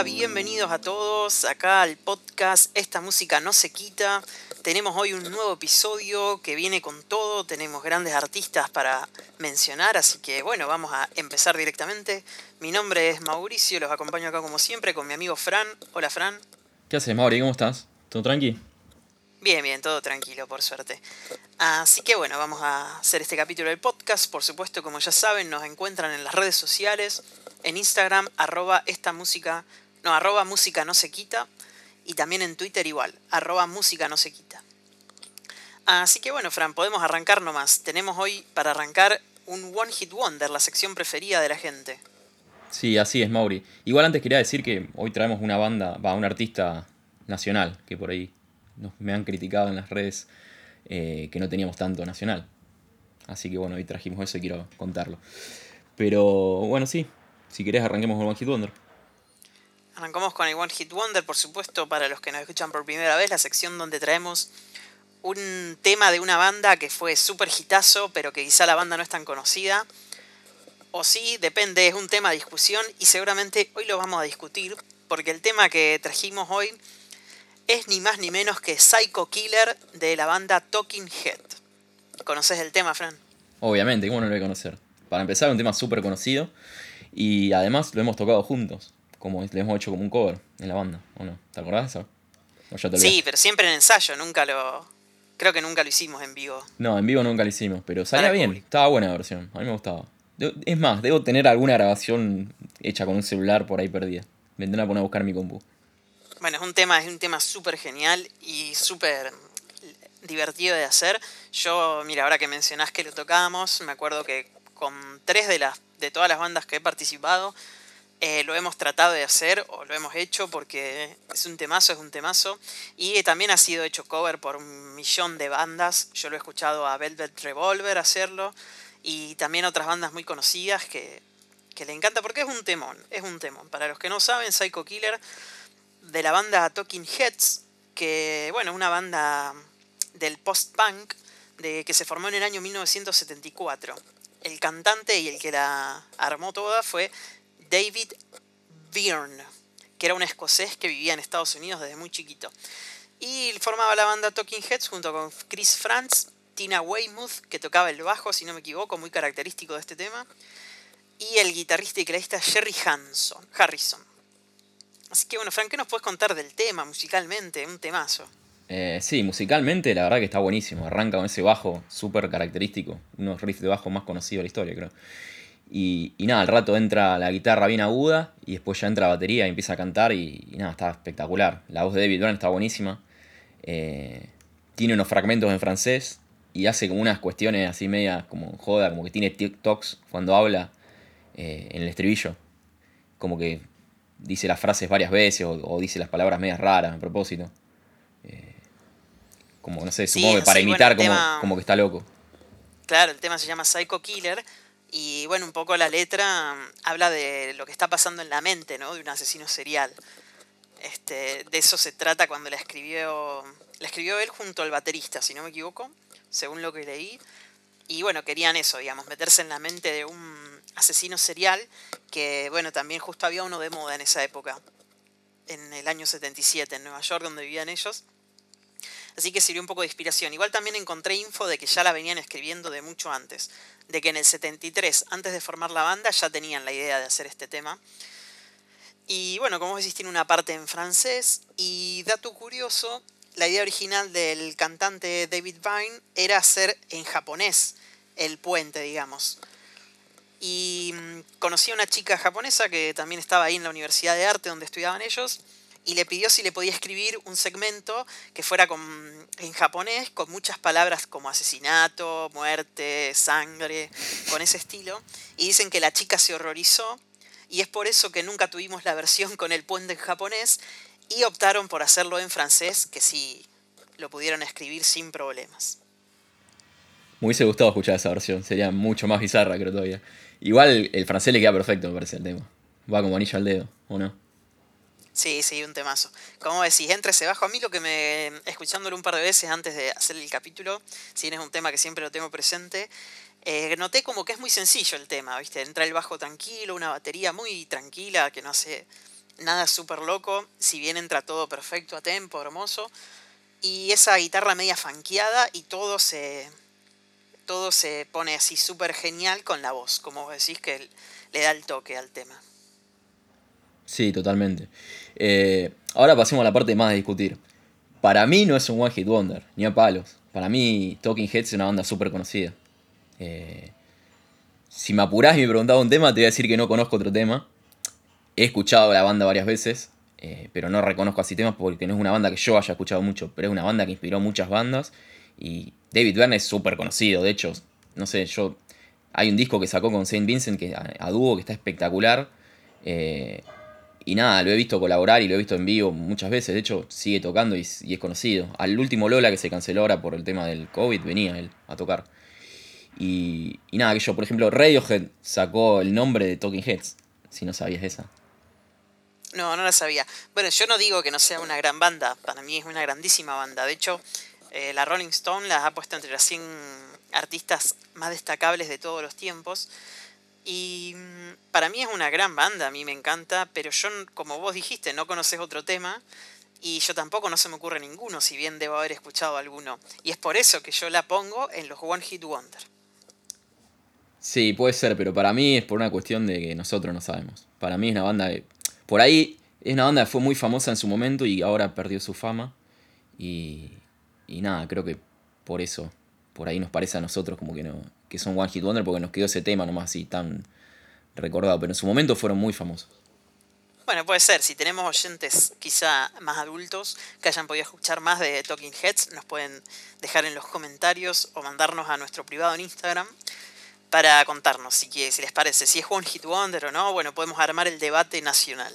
hola, bienvenidos a todos acá al podcast Esta música no se quita. Tenemos hoy un nuevo episodio que viene con todo, tenemos grandes artistas para mencionar, así que bueno, vamos a empezar directamente. Mi nombre es Mauricio, los acompaño acá como siempre con mi amigo Fran. Hola Fran. ¿Qué haces, Mauri? ¿Cómo estás? ¿Todo tranqui? Bien, bien, todo tranquilo, por suerte. Así que bueno, vamos a hacer este capítulo del podcast. Por supuesto, como ya saben, nos encuentran en las redes sociales, en Instagram, arroba esta música, no, arroba música no se quita, y también en Twitter igual, arroba música no se quita. Así que bueno, Fran, podemos arrancar nomás. Tenemos hoy para arrancar un One Hit Wonder, la sección preferida de la gente. Sí, así es, Mauri. Igual antes quería decir que hoy traemos una banda, va, un artista nacional, que por ahí me han criticado en las redes eh, que no teníamos tanto nacional. Así que bueno, hoy trajimos eso y quiero contarlo. Pero bueno, sí, si querés arranquemos con One Hit Wonder. Arrancamos con el One Hit Wonder, por supuesto, para los que nos escuchan por primera vez, la sección donde traemos un tema de una banda que fue súper hitazo, pero que quizá la banda no es tan conocida. O sí, depende, es un tema de discusión y seguramente hoy lo vamos a discutir, porque el tema que trajimos hoy es ni más ni menos que Psycho Killer de la banda Talking Head. ¿Conoces el tema, Fran? Obviamente, ¿cómo no lo voy a conocer? Para empezar, un tema súper conocido y además lo hemos tocado juntos, como lo hemos hecho como un cover en la banda, ¿o no? ¿Te acordás de eso? sí, pero siempre en ensayo, nunca lo... Creo que nunca lo hicimos en vivo. No, en vivo nunca lo hicimos, pero salía bien, estaba buena la versión, a mí me gustaba. Es más, debo tener alguna grabación hecha con un celular por ahí perdida. Vendré a poner a buscar mi compu. Bueno, es un tema, es un tema súper genial y súper divertido de hacer. Yo, mira, ahora que mencionás que lo tocábamos, me acuerdo que con tres de las de todas las bandas que he participado, eh, lo hemos tratado de hacer o lo hemos hecho porque es un temazo, es un temazo. Y también ha sido hecho cover por un millón de bandas. Yo lo he escuchado a Velvet Revolver hacerlo y también otras bandas muy conocidas que, que le encanta porque es un temón, es un temón. Para los que no saben, Psycho Killer de la banda Talking Heads, que bueno, una banda del post-punk de, que se formó en el año 1974. El cantante y el que la armó toda fue David Byrne, que era un escocés que vivía en Estados Unidos desde muy chiquito. Y formaba la banda Talking Heads junto con Chris Franz, Tina Weymouth, que tocaba el bajo, si no me equivoco, muy característico de este tema, y el guitarrista y creadista Jerry Hanson, Harrison. Así que bueno, Frank, ¿qué nos puedes contar del tema musicalmente? Un temazo. Eh, sí, musicalmente la verdad que está buenísimo. Arranca con ese bajo súper característico. Unos riffs de bajo más conocidos de la historia, creo. Y, nada, al rato entra la guitarra bien aguda y después ya entra la batería y empieza a cantar y, nada, está espectacular. La voz de David Byrne está buenísima. Eh, tiene unos fragmentos en francés y hace como unas cuestiones así media como joda, como que tiene TikToks cuando habla eh, en el estribillo. Como que dice las frases varias veces o, dice las palabras medias raras a propósito. Eh, como, no sé, supongo que para imitar como, que está loco. Claro, el tema se llama Psycho Killer y bueno, un poco la letra mm, habla de lo que está pasando en la mente, ¿no? De un asesino serial. Este, de eso se trata cuando la escribió, la escribió él junto al baterista, si no me equivoco, según lo que leí. Y bueno, querían eso, digamos, meterse en la mente de un asesino serial, que bueno, también justo había uno de moda en esa época, en el año 77, en Nueva York, donde vivían ellos. Así que sirvió un poco de inspiración. Igual también encontré info de que ya la venían escribiendo de mucho antes, de que en el 73, antes de formar la banda, ya tenían la idea de hacer este tema. Y bueno, como decís, tiene una parte en francés. Y dato curioso, la idea original del cantante David Vine era hacer en japonés el puente, digamos. Y mm, conocí a una chica japonesa que también estaba ahí en la Universidad de Arte donde estudiaban ellos y le pidió si le podía escribir un segmento que fuera con, en japonés con muchas palabras como asesinato, muerte, sangre, con ese estilo. Y dicen que la chica se horrorizó y es por eso que nunca tuvimos la versión con el puente en japonés y optaron por hacerlo en francés, que sí lo pudieron escribir sin problemas. Me hubiese gustado escuchar esa versión, sería mucho más bizarra, creo todavía. Igual el francés le queda perfecto, me parece el tema. Va como anillo al dedo, ¿o no? Sí, sí, un temazo. Como decís, entre ese bajo. A mí lo que me. escuchándolo un par de veces antes de hacer el capítulo, si bien es un tema que siempre lo tengo presente, eh, noté como que es muy sencillo el tema, ¿viste? Entra el bajo tranquilo, una batería muy tranquila que no hace nada súper loco, si bien entra todo perfecto a tempo, hermoso, y esa guitarra media fanqueada y todo se, todo se pone así súper genial con la voz, como decís que le da el toque al tema. Sí, totalmente. Eh, ahora pasemos a la parte más de discutir. Para mí no es un One Hit Wonder, ni a palos. Para mí Talking Heads es una banda súper conocida. Eh, si me apurás y me preguntaba un tema, te voy a decir que no conozco otro tema. He escuchado la banda varias veces, eh, pero no reconozco así temas porque no es una banda que yo haya escuchado mucho, pero es una banda que inspiró muchas bandas. Y David Byrne es súper conocido, de hecho, no sé, yo. Hay un disco que sacó con Saint Vincent que, a, dúo que está espectacular. Y nada, lo he visto colaborar y lo he visto en vivo muchas veces. De hecho, sigue tocando y, es conocido. Al último Lola que se canceló ahora por el tema del COVID, venía él a tocar. Y, nada, que yo, por ejemplo, Radiohead sacó el nombre de Talking Heads, si no sabías esa. No, no la sabía. Bueno, yo no digo que no sea una gran banda, para mí es una grandísima banda. De hecho, eh, la Rolling Stone las ha puesto entre las 100 artistas más destacables de todos los tiempos. Y mm, para mí es una gran banda, a mí me encanta, pero yo, como vos dijiste, no conoces otro tema. Y yo tampoco no se me ocurre ninguno, si bien debo haber escuchado alguno. Y es por eso que yo la pongo en los One Hit Wonder. Sí, puede ser, pero para mí es por una cuestión de que nosotros no sabemos. Para mí es una banda que, por ahí, es una banda que fue muy famosa en su momento y ahora perdió su fama. Y, y nada, creo que por eso, por ahí nos parece a nosotros como que no que son One Hit Wonder porque nos quedó ese tema nomás así tan recordado, pero en su momento fueron muy famosos. Bueno, puede ser, si tenemos oyentes quizá más adultos que hayan podido escuchar más de Talking Heads, nos pueden dejar en los comentarios o mandarnos a nuestro privado en Instagram para contarnos si, si les parece, si es One Hit Wonder o no, bueno, podemos armar el debate nacional.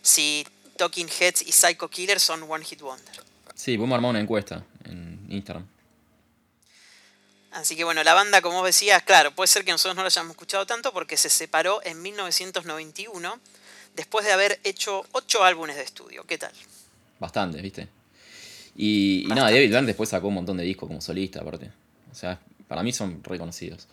Si Talking Heads y Psycho Killer son One Hit Wonder. Sí, podemos armar una encuesta en Instagram. Así que bueno, la banda, como decías, claro, puede ser que nosotros no la hayamos escuchado tanto porque se separó en 1991 después de haber hecho ocho álbumes de estudio. ¿Qué tal? Bastante, ¿viste? Y, y nada, David Byrne después sacó un montón de discos como solista, aparte. O sea, para mí son reconocidos.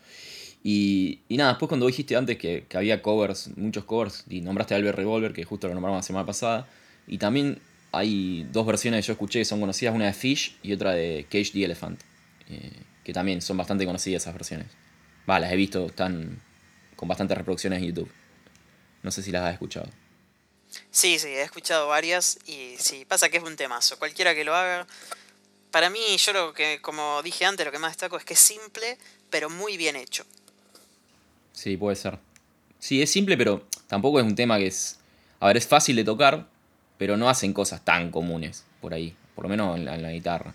Y, nada, después cuando dijiste antes que, había covers, muchos covers, y nombraste a Albert Revolver, que justo lo nombramos la semana pasada, y también hay dos versiones que yo escuché que son conocidas, una de Fish y otra de Cage the Elephant, eh, que también son bastante conocidas esas versiones. Va, las he visto, están con bastantes reproducciones en YouTube. No sé si las has escuchado. Sí, sí, he escuchado varias y sí, pasa que es un temazo. Cualquiera que lo haga. Para mí, yo lo que, como dije antes, lo que más destaco es que es simple, pero muy bien hecho. Sí, puede ser. Sí, es simple, pero tampoco es un tema que es. A ver, es fácil de tocar, pero no hacen cosas tan comunes por ahí. Por lo menos en la, guitarra.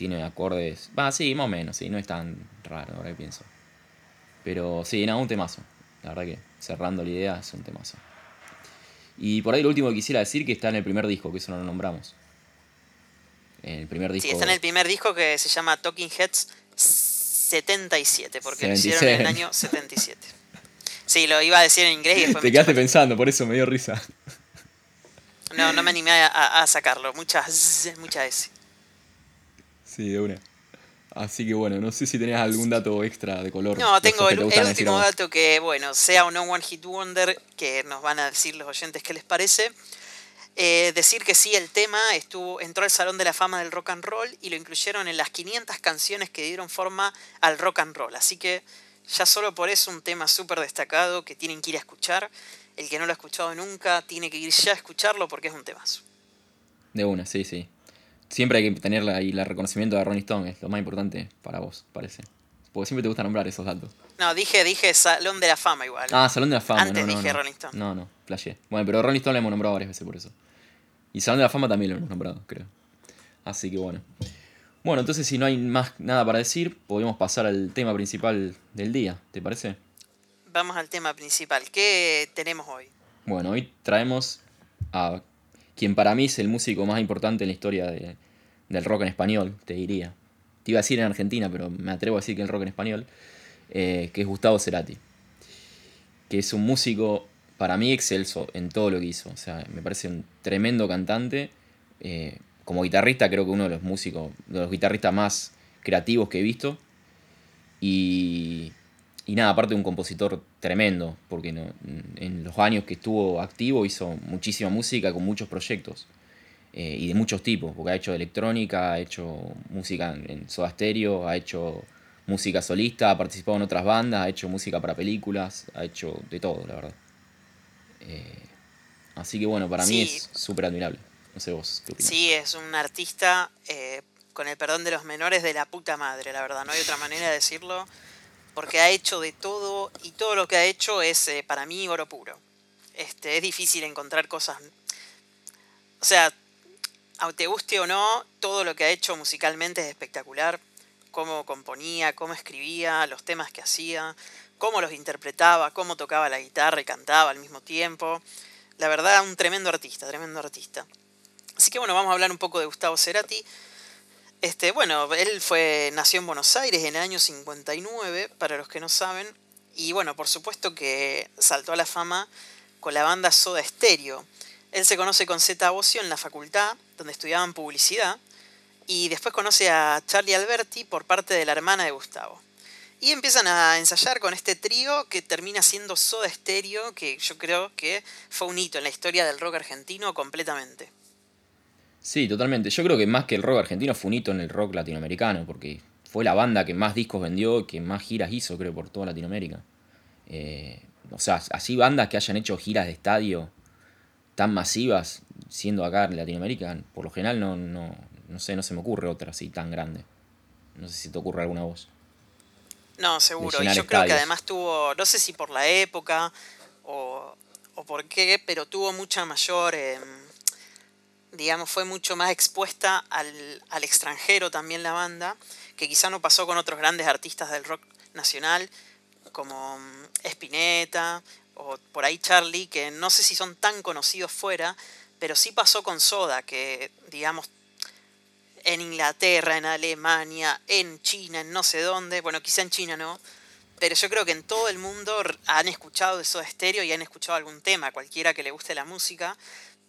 Tiene acordes. Va, sí, más o menos, sí, no es tan raro, ahora que pienso. Pero sí, nada, un temazo. La verdad que cerrando la idea es un temazo. Y por ahí lo último que quisiera decir que está en el primer disco, que eso no lo nombramos. En el primer disco. Sí, está en el primer disco que se llama Talking Heads 77, porque lo hicieron en el año 77. Sí, lo iba a decir en inglés y después Te quedaste pensando, por eso me dio risa. No, no me animé a, sacarlo. Muchas, muchas S. Sí, de una. Así que bueno, no sé si tenías algún dato extra de color. No, tengo el, último dato que, bueno, sea o no One Hit Wonder, que nos van a decir los oyentes qué les parece. Eh, decir que sí, el tema estuvo, entró al Salón de la Fama del Rock and Roll y lo incluyeron en las 500 canciones que dieron forma al rock and roll. Así que ya solo por eso un tema súper destacado que tienen que ir a escuchar. El que no lo ha escuchado nunca tiene que ir ya a escucharlo porque es un temazo. De una, sí, sí. Siempre hay que tener ahí el reconocimiento de Ronnie Stone, es lo más importante para vos, parece. Porque siempre te gusta nombrar esos datos. No, dije, dije Salón de la Fama igual. Ah, Salón de la Fama. Antes no, dije Rolling Stone. No, no, flashé. Bueno, pero Rolling Stone lo hemos nombrado varias veces por eso. Y Salón de la Fama también lo hemos nombrado, creo. Así que bueno. Bueno, entonces si no hay más nada para decir, podemos pasar al tema principal del día, ¿te parece? Vamos al tema principal. ¿Qué tenemos hoy? Bueno, hoy traemos a quien para mí es el músico más importante en la historia del rock en español, te diría. Te iba a decir en Argentina, pero me atrevo a decir que el rock en español, eh, que es Gustavo Cerati. Que es un músico para mí excelso en todo lo que hizo. O sea, me parece un tremendo cantante. Eh, como guitarrista creo que uno de los músicos, de los guitarristas más creativos que he visto. Y, y nada, aparte de un compositor tremendo, porque en los años que estuvo activo hizo muchísima música con muchos proyectos. Eh, y de muchos tipos, porque ha hecho electrónica, ha hecho música en Soda Stereo, ha hecho música solista, ha participado en otras bandas, ha hecho música para películas, ha hecho de todo, la verdad. Eh, así que bueno, para mí es súper admirable. No sé vos qué opinas. Sí, es un artista, eh, con el perdón de los menores, de la puta madre, la verdad. No hay otra manera de decirlo, porque ha hecho de todo y todo lo que ha hecho es para mí oro puro. Este, es difícil encontrar cosas. O sea, te guste o no, todo lo que ha hecho musicalmente es espectacular. Cómo componía, cómo escribía, los temas que hacía, cómo los interpretaba, cómo tocaba la guitarra y cantaba al mismo tiempo. La verdad, un tremendo artista, tremendo artista. Así que bueno, vamos a hablar un poco de Gustavo Cerati. Este, bueno, él fue, nació en Buenos Aires en el año 59, para los que no saben. Y bueno, por supuesto que saltó a la fama con la banda Soda Stereo. Él se conoce con Zeta Bocio en la facultad, donde estudiaban publicidad, y después conoce a Charlie Alberti por parte de la hermana de Gustavo. Y empiezan a ensayar con este trío que termina siendo Soda Stereo, que yo creo que fue un hito en la historia del rock argentino completamente. Sí, totalmente. Yo creo que más que el rock argentino fue un hito en el rock latinoamericano, porque fue la banda que más discos vendió, que más giras hizo, creo, por toda Latinoamérica. Eh, o sea, así bandas que hayan hecho giras de estadio tan masivas, siendo acá en Latinoamérica, por lo general no, no, no sé, no se me ocurre otra así tan grande. No sé si te ocurre alguna voz. No, seguro. Y yo creo que además tuvo, no sé si por la época o, o por qué, pero tuvo mucha mayor, em, digamos, fue mucho más expuesta al, al extranjero también la banda, que quizá no pasó con otros grandes artistas del rock nacional, como em, Spinetta o por ahí Charlie, que no sé si son tan conocidos fuera, pero sí pasó con Soda, que digamos en Inglaterra, en Alemania, en China, en no sé dónde, bueno, quizá en China no, pero yo creo que en todo el mundo han escuchado de Soda Stereo y han escuchado algún tema, cualquiera que le guste la música,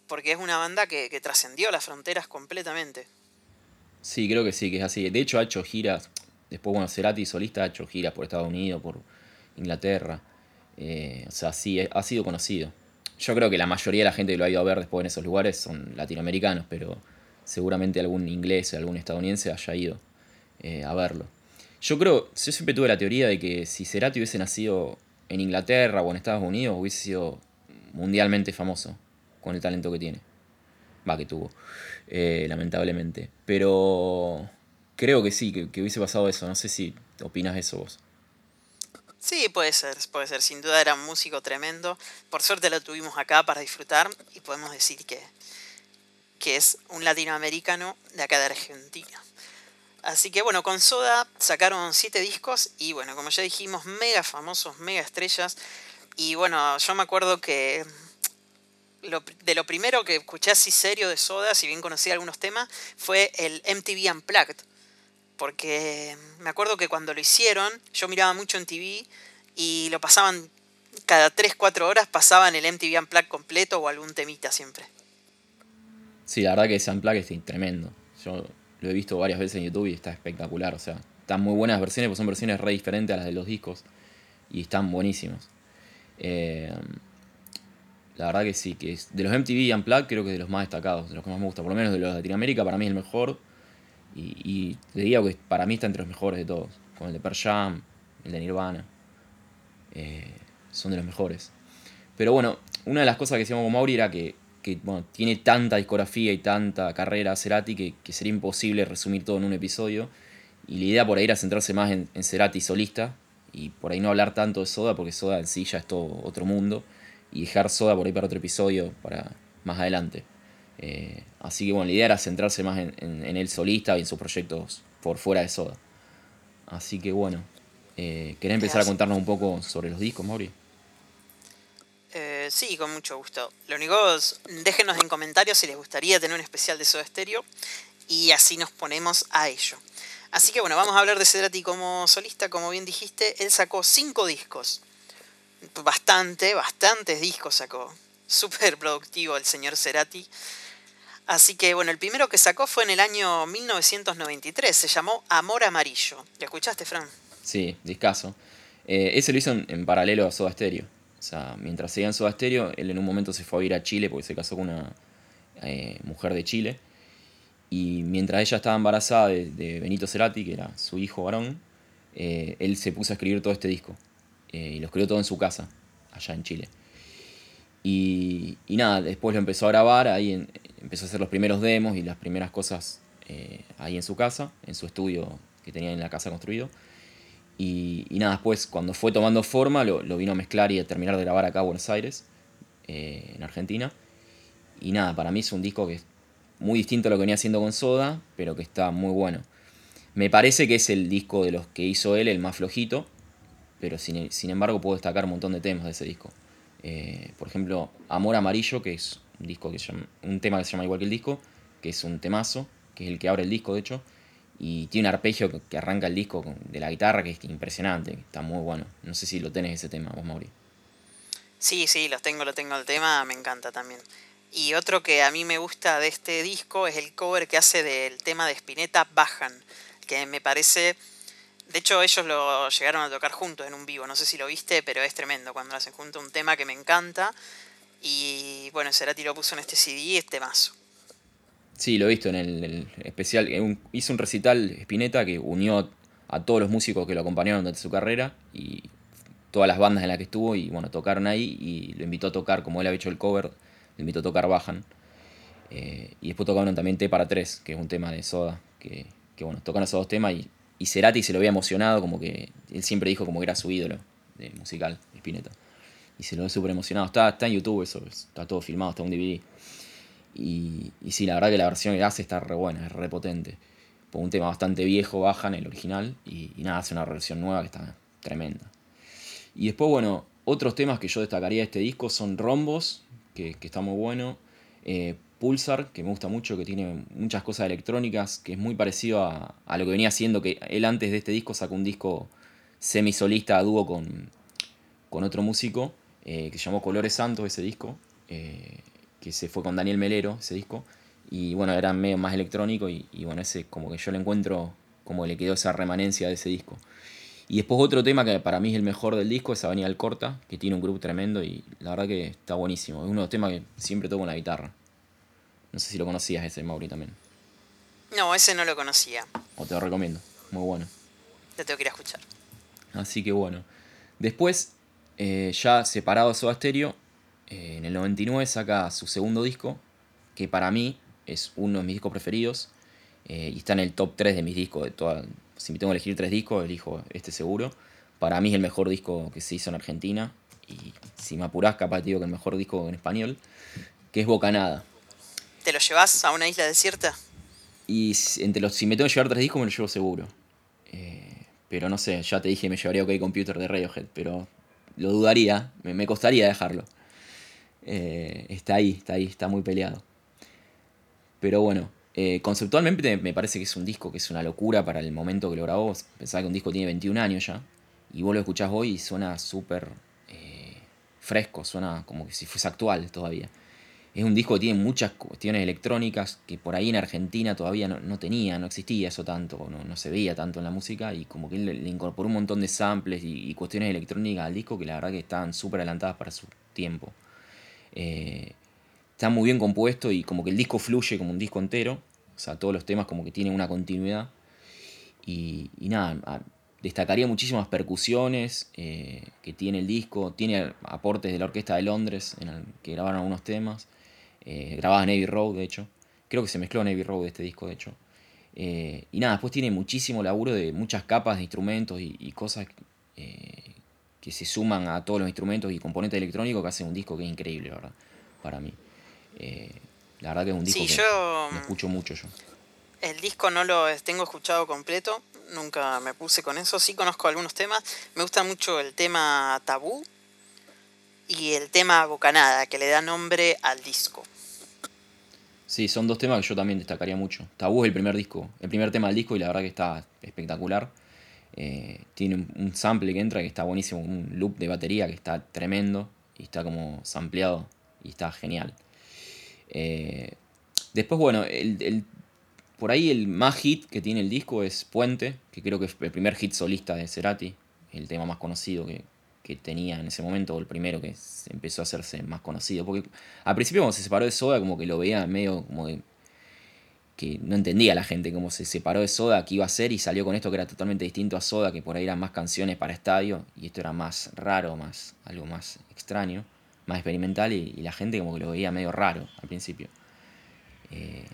porque es una banda que, que trascendió las fronteras completamente. Sí, creo que sí, que es así. De hecho ha hecho giras, después, bueno, Cerati solista ha hecho giras por Estados Unidos, por Inglaterra. Eh, o sea, sí, ha sido conocido. Yo creo que la mayoría de la gente que lo ha ido a ver después en esos lugares son latinoamericanos, pero seguramente algún inglés, algún estadounidense haya ido eh, a verlo. Yo creo, yo siempre tuve la teoría de que si Cerati hubiese nacido en Inglaterra o en Estados Unidos, hubiese sido mundialmente famoso con el talento que tiene. Va, que tuvo, eh, lamentablemente. Pero creo que sí, que, hubiese pasado eso. No sé si opinas eso vos. Sí, puede ser, puede ser. Sin duda era un músico tremendo. Por suerte lo tuvimos acá para disfrutar y podemos decir que, que es un latinoamericano de acá de Argentina. Así que bueno, con Soda sacaron siete discos y bueno, como ya dijimos, mega famosos, mega estrellas. Y bueno, yo me acuerdo que de lo primero que escuché así serio de Soda, si bien conocí algunos temas, fue el MTV Unplugged porque me acuerdo que cuando lo hicieron, yo miraba mucho en TV y lo pasaban cada 3, 4 horas, pasaban el MTV Unplugged completo o algún temita siempre. Sí, la verdad que ese Unplugged es tremendo. Yo lo he visto varias veces en YouTube y está espectacular. O sea, están muy buenas versiones, porque son versiones re diferentes a las de los discos y están buenísimos. Eh, la verdad que sí, que es, de los MTV Unplugged creo que es de los más destacados, de los que más me gusta, por lo menos de los de Latinoamérica, para mí es el mejor y, y te que para mí está entre los mejores de todos. Con el de Per Jam, el de Nirvana. Eh, son de los mejores. Pero bueno, una de las cosas que decíamos con Mauri era que, bueno, tiene tanta discografía y tanta carrera Cerati que, que, sería imposible resumir todo en un episodio. Y la idea por ahí era centrarse más en, en Cerati solista y por ahí no hablar tanto de Soda porque Soda en sí ya es todo otro mundo. Y dejar Soda por ahí para otro episodio para más adelante. Eh, así que bueno, la idea era centrarse más en, en, el solista y en sus proyectos por fuera de Soda. Así que bueno, eh, ¿querés empezar a contarnos un poco sobre los discos, Mauri? Eh, sí, con mucho gusto. Lo único es, déjenos en comentarios si les gustaría tener un especial de Soda Stereo y así nos ponemos a ello. Así que bueno, vamos a hablar de Cedrati como solista, como bien dijiste, él sacó cinco discos. Bastante, bastantes discos sacó. Súper productivo el señor Cerati. Así que bueno, el primero que sacó fue en el año 1993, se llamó Amor Amarillo. ¿Lo escuchaste, Fran? Sí, discaso. Eh, ese lo hizo en, paralelo a Soda Stereo. O sea, mientras seguía en Soda Stereo, él en un momento se fue a ir a Chile porque se casó con una eh, mujer de Chile. Y mientras ella estaba embarazada de, Benito Cerati, que era su hijo varón, eh, él se puso a escribir todo este disco. Y lo escribió todo en su casa, allá en Chile. Y, nada, después lo empezó a grabar, ahí empezó a hacer los primeros demos y las primeras cosas ahí en su casa, en su estudio que tenía en la casa construido. Y, nada, después cuando fue tomando forma lo, vino a mezclar y a terminar de grabar acá en Buenos Aires, eh, en Argentina. Y nada, para mí es un disco que es muy distinto a lo que venía haciendo con Soda, pero que está muy bueno. Me parece que es el disco de los que hizo él el más flojito, pero sin, embargo puedo destacar un montón de temas de ese disco. Eh, por ejemplo, Amor Amarillo, que es un, disco que un tema que se llama igual que el disco, que es un temazo, que es el que abre el disco de hecho, y tiene un arpegio que, arranca el disco de la guitarra que es impresionante, está muy bueno. No sé si lo tenés ese tema, vos, Mauri. Sí, sí, lo tengo, lo tengo el tema, me encanta también. Y otro que a mí me gusta de este disco es el cover que hace del tema de Spinetta Bajan, que me parece... De hecho, ellos lo llegaron a tocar juntos en un vivo, no sé si lo viste, pero es tremendo cuando hacen juntos un tema que me encanta. Y bueno, Cerati lo puso en este CD, este mazo. Sí, lo he visto en el, especial. hizo un recital Spinetta que unió a todos los músicos que lo acompañaron durante su carrera y todas las bandas en las que estuvo y bueno, tocaron ahí y lo invitó a tocar, como él había hecho el cover, lo invitó a tocar Bajan. Eh, y después tocaron también T para 3, que es un tema de Soda, que, bueno, tocaron esos dos temas y, y Cerati se lo había emocionado, como que él siempre dijo como que era su ídolo musical, Spinetta. Y se lo ve súper emocionado. Está, está en YouTube eso, está todo filmado, está un DVD. Y, y sí, la verdad que la versión que hace está re buena, es re potente. Por un tema bastante viejo, baja en el original y, nada, hace una versión nueva que está tremenda. Y después, bueno, otros temas que yo destacaría de este disco son Rombos, que, está muy bueno. Eh, Pulsar, que me gusta mucho, que tiene muchas cosas electrónicas, que es muy parecido a, lo que venía haciendo, que él antes de este disco sacó un disco semi-solista a dúo con, con otro músico, eh, que se llamó Colores Santos, ese disco. Eh, que se fue con Daniel Melero, ese disco. Y bueno, era medio más electrónico y, bueno, ese como que yo le encuentro como le quedó esa remanencia de ese disco. Y después otro tema que para mí es el mejor del disco es Avenida Corta, que tiene un grupo tremendo y la verdad que está buenísimo. Es uno de los temas que siempre toco en la guitarra. No sé si lo conocías ese, Mauri, también. No, ese no lo conocía. O te lo recomiendo. Muy bueno. Te tengo que ir a escuchar. Así que bueno. Después, eh, ya separado de Soda Stereo, eh, en el 99 saca su segundo disco, que para mí es uno de mis discos preferidos. Eh, y está en el top 3 de mis discos. De toda, si me tengo que elegir tres discos, elijo este seguro. Para mí es el mejor disco que se hizo en Argentina. Y si me apurás, capaz te digo que el mejor disco en español, que es Bocanada. ¿Te lo llevas a una isla desierta? Y entre los, si me tengo que llevar tres discos, me lo llevo seguro. Eh, pero no sé, ya te dije, me llevaría OK Computer de Radiohead, pero lo dudaría, me costaría dejarlo. Eh, está ahí, está ahí, está muy peleado. Pero bueno, eh, conceptualmente me parece que es un disco que es una locura para el momento que lo grabó. Pensaba que un disco tiene 21 años ya. Y vos lo escuchás hoy y suena súper fresco, suena como que si fuese actual todavía. Es un disco que tiene muchas cuestiones electrónicas que por ahí en Argentina todavía no, tenía, no existía eso tanto, no, no, se veía tanto en la música y como que le, le incorporó un montón de samples y, y, cuestiones electrónicas al disco que la verdad que estaban súper adelantadas para su tiempo. Eh, está muy bien compuesto y como que el disco fluye como un disco entero. O sea, todos los temas como que tienen una continuidad. Y, nada, destacaría muchísimas percusiones eh, que tiene el disco. Tiene aportes de la Orquesta de Londres en el que grabaron algunos temas. Eh, grababa Navy Road, de hecho. Creo que se mezcló Navy Road de este disco, de hecho. Eh, y nada, después tiene muchísimo laburo de muchas capas de instrumentos y, y cosas que se suman a todos los instrumentos y componentes electrónicos que hacen un disco que es increíble, ¿verdad? Para mí. Eh, la verdad que es un disco que yo, escucho mucho yo. El disco no lo tengo escuchado completo, nunca me puse con eso, sí conozco algunos temas. Me gusta mucho el tema Tabú y el tema Bocanada, que le da nombre al disco. Sí, son dos temas que yo también destacaría mucho. Tabú es el primer disco, el primer tema del disco y la verdad que está espectacular. Eh, tiene un, sample que entra que está buenísimo, un loop de batería que está tremendo y está como sampleado y está genial. Eh, después, bueno, el, por ahí el más hit que tiene el disco es Puente, que creo que es el primer hit solista de Cerati. el tema más conocido que, tenía en ese momento, o el primero que empezó a hacerse más conocido. Porque al principio cuando se separó de Soda, como que lo veía medio como de, que no entendía la gente cómo se separó de Soda, qué iba a hacer, y salió con esto que era totalmente distinto a Soda, que por ahí eran más canciones para estadio, y esto era más raro, más algo más extraño, más experimental, y, la gente como que lo veía medio raro al principio. Eh,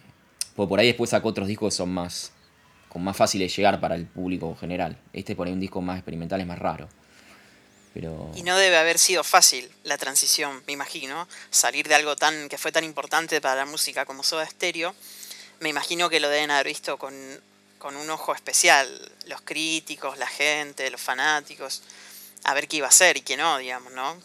pues por ahí después sacó otros discos que son más con más fácil de llegar para el público general. Este por ahí un disco más experimental es más raro. Pero... Y no debe haber sido fácil la transición, me imagino, salir de algo tan que fue tan importante para la música como Soda Stereo. Me imagino que lo deben haber visto con, con un ojo especial, los críticos, la gente, los fanáticos, a ver qué iba a ser y qué no, digamos, ¿no?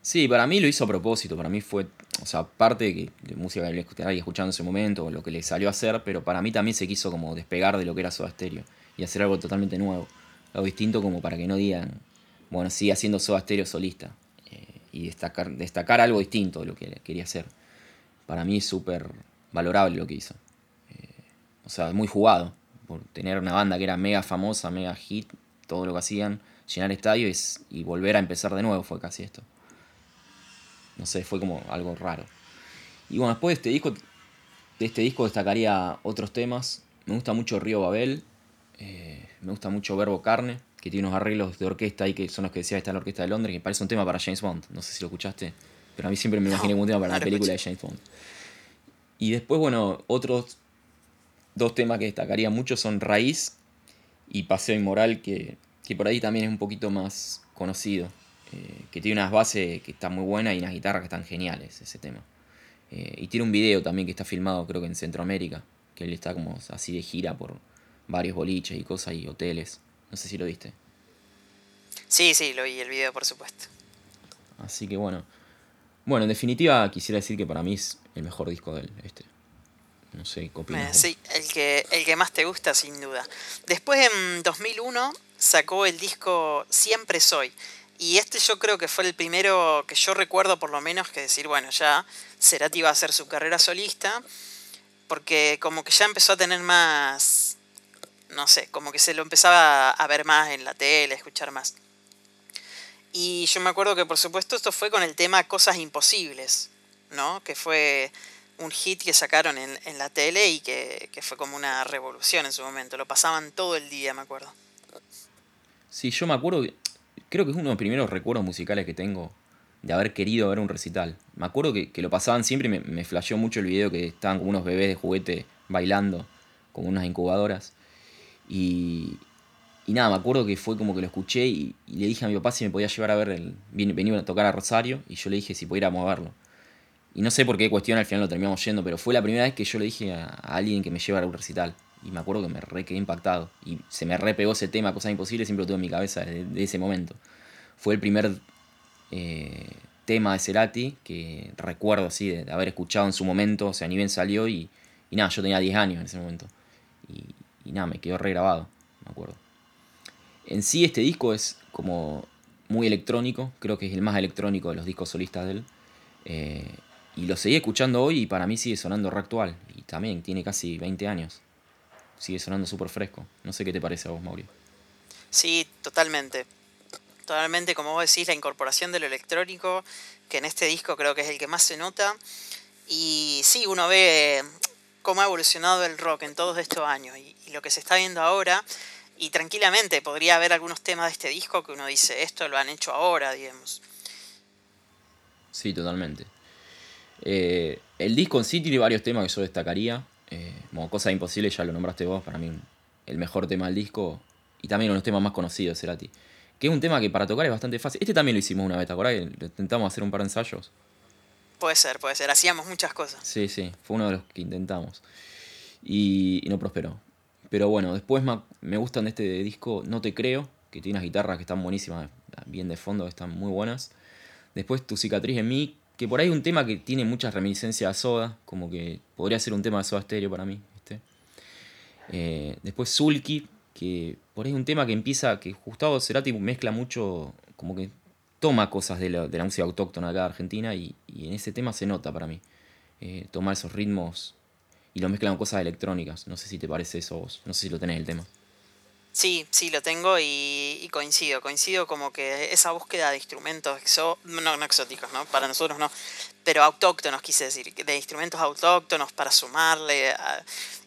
Sí, para mí lo hizo a propósito, para mí fue o sea, parte de, de música que le estaba escuchando en ese momento, lo que le salió a hacer, pero para mí también se quiso como despegar de lo que era Soda Stereo y hacer algo totalmente nuevo, algo distinto como para que no digan, bueno, sigue haciendo Soda Stereo solista eh, y destacar, destacar algo distinto de lo que quería hacer. Para mí es súper valorable lo que hizo. Eh, o sea, muy jugado, por tener una banda que era mega famosa, mega hit, todo lo que hacían, llenar estadios y volver a empezar de nuevo fue casi esto. No sé, fue como algo raro. Y bueno, después de este disco, de este disco destacaría otros temas. Me gusta mucho Río Babel. Eh, me gusta mucho Verbo Carne, que tiene unos arreglos de orquesta ahí que son los que decía está en la orquesta de Londres, que parece un tema para James Bond. No sé si lo escuchaste, pero a mí siempre me imaginé como un tema para la película de James Bond. Y después, bueno, otros dos temas que destacaría mucho son Raíz y Paseo Inmoral, que, que por ahí también es un poquito más conocido. Eh, que tiene unas bases que están muy buenas y unas guitarras que están geniales, ese tema. Eh, y tiene un video también que está filmado, creo que en Centroamérica, que él está como así de gira por varios boliches y cosas y hoteles. No sé si lo viste. Sí, sí, lo vi, el video, por supuesto. Así que bueno. Bueno, en definitiva, quisiera decir que para mí es el mejor disco de él, este. No sé, ¿qué eh, Sí, el que, el que más te gusta, sin duda. Después, en 2001, sacó el disco Siempre Soy, y este yo creo que fue el primero que yo recuerdo por lo menos que decir, bueno, ya Cerati iba a hacer su carrera solista, porque como que ya empezó a tener más, no sé, como que se lo empezaba a ver más en la tele, a escuchar más. Y yo me acuerdo que por supuesto esto fue con el tema Cosas Imposibles, ¿no? Que fue un hit que sacaron en, en la tele y que, que fue como una revolución en su momento. Lo pasaban todo el día, me acuerdo. Sí, yo me acuerdo que creo que es uno de los primeros recuerdos musicales que tengo de haber querido ver un recital. Me acuerdo que, lo pasaban siempre y me, me flasheó mucho el video que estaban como unos bebés de juguete bailando, como unas incubadoras. Y, y nada, me acuerdo que fue como que lo escuché y, le dije a mi papá si me podía llevar a ver el. Venía a tocar a Rosario y yo le dije si pudiéramos verlo. Y no sé por qué cuestión al final lo terminamos yendo, pero fue la primera vez que yo le dije a, alguien que me llevara a un recital. Y me acuerdo que me re quedé impactado. Y se me repegó ese tema, Cosas Imposibles, siempre lo tuve en mi cabeza desde, ese momento. Fue el primer eh, tema de Cerati que recuerdo así de, haber escuchado en su momento. O sea, ni bien salió y, y nada, yo tenía 10 años en ese momento. Y nada, me quedó regrabado, me acuerdo. En sí este disco es como muy electrónico, creo que es el más electrónico de los discos solistas de él. Eh, y lo seguí escuchando hoy y para mí sigue sonando re actual. Y también tiene casi 20 años sigue sonando súper fresco. No sé qué te parece a vos, Mauri. Sí, totalmente. Totalmente, como vos decís, la incorporación de lo electrónico, que en este disco creo que es el que más se nota. Y sí, uno ve cómo ha evolucionado el rock en todos estos años y, lo que se está viendo ahora. Y tranquilamente podría haber algunos temas de este disco que uno dice, esto lo han hecho ahora, digamos. Sí, totalmente. Eh, el disco en sí tiene varios temas que yo destacaría. Eh, como Cosa Imposible, ya lo nombraste vos, para mí el mejor tema del disco. Y también uno de los temas más conocidos, Cerati. Que es un tema que para tocar es bastante fácil. Este también lo hicimos una vez, ¿te acordás? Intentamos hacer un par de ensayos. Puede ser, puede ser. Hacíamos muchas cosas. Sí, sí. Fue uno de los que intentamos. Y, no prosperó. Pero bueno, después me gustan de este disco No Te Creo, que tiene unas guitarras que están buenísimas, bien de fondo, están muy buenas. Después Tu Cicatriz en mí, que por ahí es un tema que tiene muchas reminiscencias a Soda, como que podría ser un tema de Soda Stereo para mí. Eh, después Sulky, que por ahí es un tema que empieza, que Gustavo Cerati mezcla mucho, como que toma cosas de la, música autóctona acá de Argentina y, en ese tema se nota para mí. Eh, tomar esos ritmos y lo mezclan con cosas electrónicas. No sé si te parece eso vos, no sé si lo tenés el tema. Sí, sí, lo tengo y, coincido. Coincido como que esa búsqueda de instrumentos exo, no, no exóticos, ¿no? Para nosotros no, pero autóctonos, quise decir, de instrumentos autóctonos para sumarle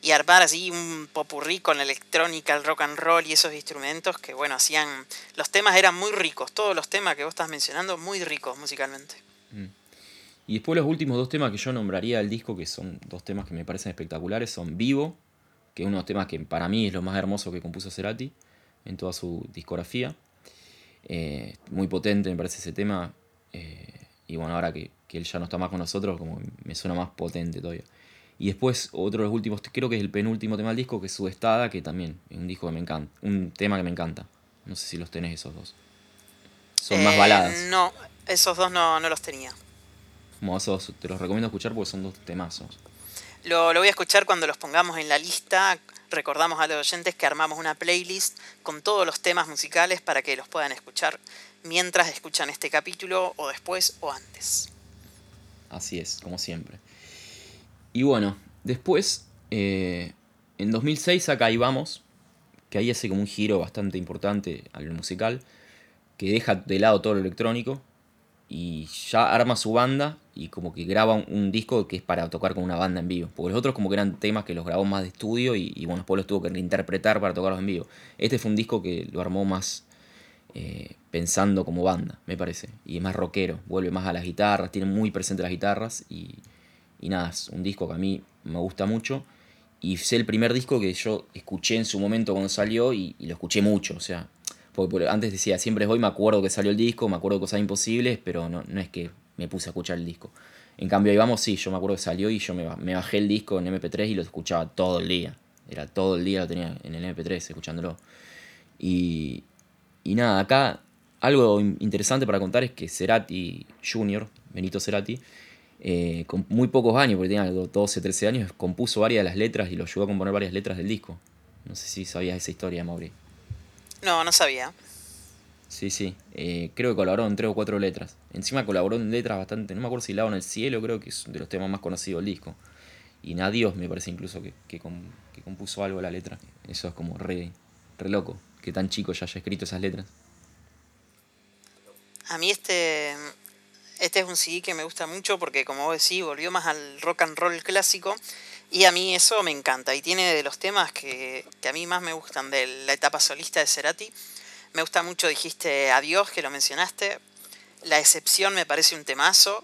y armar así un popurrí con electrónica, el rock and roll y esos instrumentos que, bueno, hacían. Los temas eran muy ricos, todos los temas que vos estás mencionando, muy ricos musicalmente. Mm. Y después los últimos dos temas que yo nombraría del disco, que son dos temas que me parecen espectaculares, son Vivo que es uno de los temas que para mí es lo más hermoso que compuso Cerati en toda su discografía. Eh, muy potente me parece ese tema. Eh, y bueno, ahora que, él ya no está más con nosotros, como me suena más potente todavía. Y después otro de los últimos, creo que es el penúltimo tema del disco, que es Subestada, que también es un disco que me encanta, un tema que me encanta. No sé si los tenés esos dos. Son más eh, baladas. No, esos dos no, no los tenía. Como esos te los recomiendo escuchar porque son dos temazos. Lo, voy a escuchar cuando los pongamos en la lista. Recordamos a los oyentes que armamos una playlist con todos los temas musicales para que los puedan escuchar mientras escuchan este capítulo o después o antes. Así es, como siempre. Y bueno, después, eh, en 2006 acá íbamos, que ahí hace como un giro bastante importante al musical, que deja de lado todo lo electrónico y ya arma su banda y como que graba un, disco que es para tocar con una banda en vivo. Porque los otros como que eran temas que los grabó más de estudio y, bueno, después los tuvo que reinterpretar para tocarlos en vivo. Este fue un disco que lo armó más eh, pensando como banda, me parece. Y es más rockero, vuelve más a las guitarras, tiene muy presente las guitarras y, y nada, es un disco que a mí me gusta mucho. Y fue el primer disco que yo escuché en su momento cuando salió y, y lo escuché mucho, o sea, porque antes decía, siempre es hoy, me acuerdo que salió el disco, me acuerdo de cosas imposibles, pero no, no es que me puse a escuchar el disco. En cambio, ahí vamos, sí, yo me acuerdo que salió y yo me, bajé el disco en MP3 y lo escuchaba todo el día. Era todo el día lo tenía en el MP3 escuchándolo. Y, y nada, acá algo interesante para contar es que Cerati Jr., Benito Cerati, eh, con muy pocos años, porque tenía 12, 13 años, compuso varias de las letras y lo ayudó a componer varias letras del disco. No sé si sabías esa historia, Mauri. No, no sabía. Sí, sí. Eh, creo que colaboró en tres o cuatro letras. Encima colaboró en letras bastante. No me acuerdo si Lado en el Cielo, creo que es de los temas más conocidos del disco. Y Nadios me parece incluso que, que, compuso algo la letra. Eso es como re, re loco. Que tan chico ya haya escrito esas letras. A mí este. Este es un CD que me gusta mucho porque, como vos decís, volvió más al rock and roll clásico. Y a mí eso me encanta. Y tiene de los temas que, a mí más me gustan de la etapa solista de Cerati. Me gusta mucho, dijiste Adiós, que lo mencionaste. La excepción me parece un temazo.